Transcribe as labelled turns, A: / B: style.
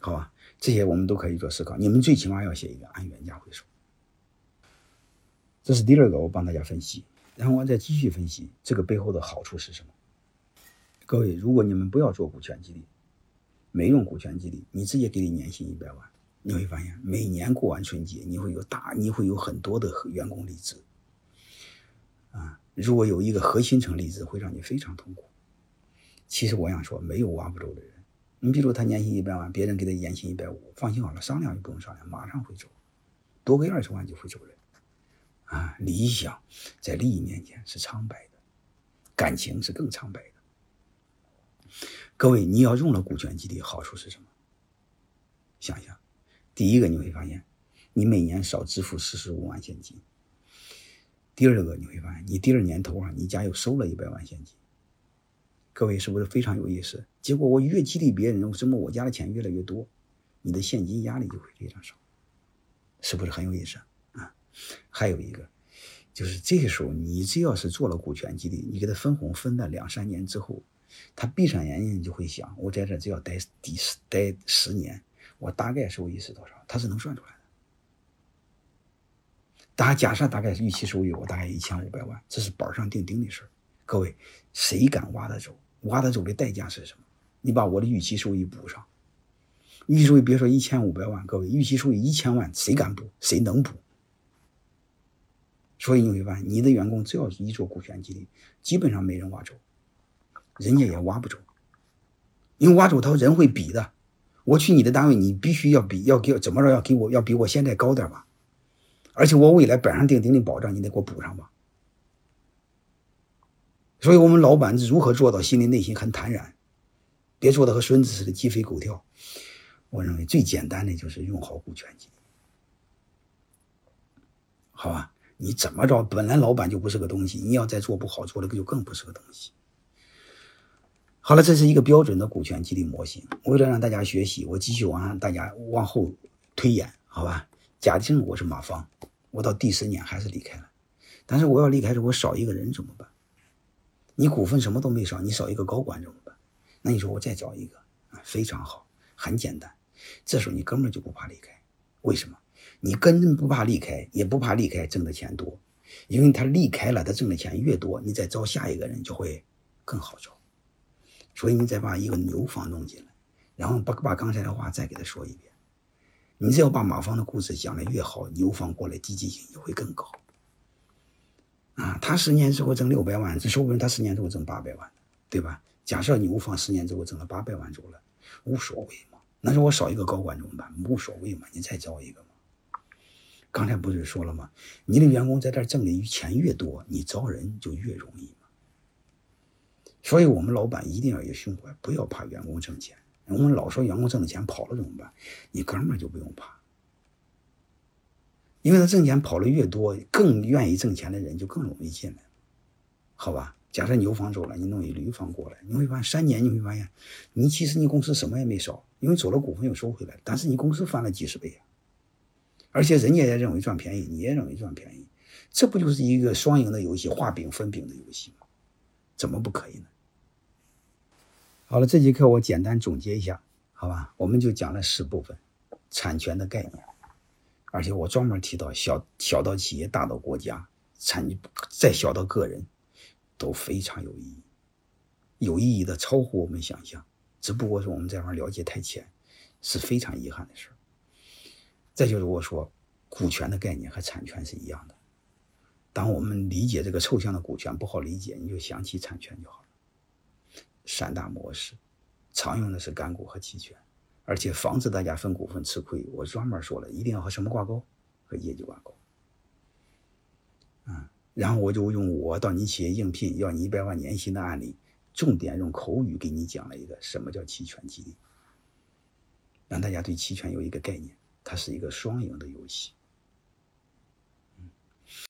A: 好吧，这些我们都可以做思考。你们最起码要写一个按原价回收。这是第二个，我帮大家分析，然后我再继续分析这个背后的好处是什么。各位，如果你们不要做股权激励，没用股权激励，你直接给你年薪一百万，你会发现每年过完春节，你会有大，你会有很多的员工离职。啊，如果有一个核心层离职，会让你非常痛苦。其实我想说，没有挖不走的人。你比如他年薪一百万，别人给他年薪一百五，放心好了，商量也不用商量，马上会走，多给二十万就会走人。啊，理想在利益面前是苍白的，感情是更苍白的。各位，你要用了股权激励，好处是什么？想想，第一个你会发现，你每年少支付四十五万现金；第二个你会发现，你第二年头啊，你家又收了一百万现金。各位是不是非常有意思？结果我越激励别人，什么我家的钱越来越多，你的现金压力就会非常少，是不是很有意思啊？还有一个，就是这个时候你只要是做了股权激励，你给他分红分了两三年之后，他闭上眼睛就会想，我在这只要待第十待十年，我大概收益是多少？他是能算出来的。大家假设大概预期收益，我大概一千五百万，这是板上钉钉的事。各位，谁敢挖得走？挖得走的代价是什么？你把我的预期收益补上，预期收益别说一千五百万，各位预期收益一千万，谁敢补？谁能补？所以你会发现，你的员工只要一做股权激励，基本上没人挖走，人家也挖不走，因为挖走他人会比的。我去你的单位，你必须要比，要给怎么着？要给我要比我现在高点吧？而且我未来板上钉钉的保障，你得给我补上吧？所以，我们老板如何做到心里内心很坦然，别做的和孙子似的鸡飞狗跳？我认为最简单的就是用好股权激励，好吧？你怎么着？本来老板就不是个东西，你要再做不好，做的就更不是个东西。好了，这是一个标准的股权激励模型。为了让大家学习，我继续往上大家往后推演，好吧？假定我是马芳，我到第十年还是离开了，但是我要离开时，我少一个人怎么办？你股份什么都没少，你少一个高管怎么办？那你说我再找一个啊，非常好，很简单。这时候你根本就不怕离开，为什么？你根本不怕离开，也不怕离开挣的钱多，因为他离开了，他挣的钱越多，你再招下一个人就会更好招。所以你再把一个牛房弄进来，然后把把刚才的话再给他说一遍。你只要把马方的故事讲的越好，牛方过来积极性也会更高。他十年之后挣六百万，这说不定他十年之后挣八百万，对吧？假设牛方十年之后挣了八百万走了，无所谓嘛。那是我少一个高管怎么办？无所谓嘛，你再招一个嘛。刚才不是说了吗？你的员工在这挣的钱越多，你招人就越容易嘛。所以我们老板一定要有胸怀，不要怕员工挣钱。我们老说员工挣的钱跑了怎么办？你哥们就不用怕。因为他挣钱跑的越多，更愿意挣钱的人就更容易进来，好吧？假设牛方走了，你弄一驴方过来，你会发现三年你会发现，你其实你公司什么也没少，因为走了股份又收回来，但是你公司翻了几十倍啊！而且人家也认为赚便宜，你也认为赚便宜，这不就是一个双赢的游戏，画饼分饼的游戏吗？怎么不可以呢？好了，这节课我简单总结一下，好吧？我们就讲了十部分，产权的概念。而且我专门提到小小到企业，大到国家，产再小到个人，都非常有意义，有意义的超乎我们想象。只不过是我们这方了解太浅，是非常遗憾的事再就是我说，股权的概念和产权是一样的。当我们理解这个抽象的股权不好理解，你就想起产权就好了。三大模式，常用的是干股和期权。而且防止大家分股份吃亏，我专门说了一定要和什么挂钩，和业绩挂钩。嗯，然后我就用我到你企业应聘要你一百万年薪的案例，重点用口语给你讲了一个什么叫期权激励，让大家对期权有一个概念，它是一个双赢的游戏。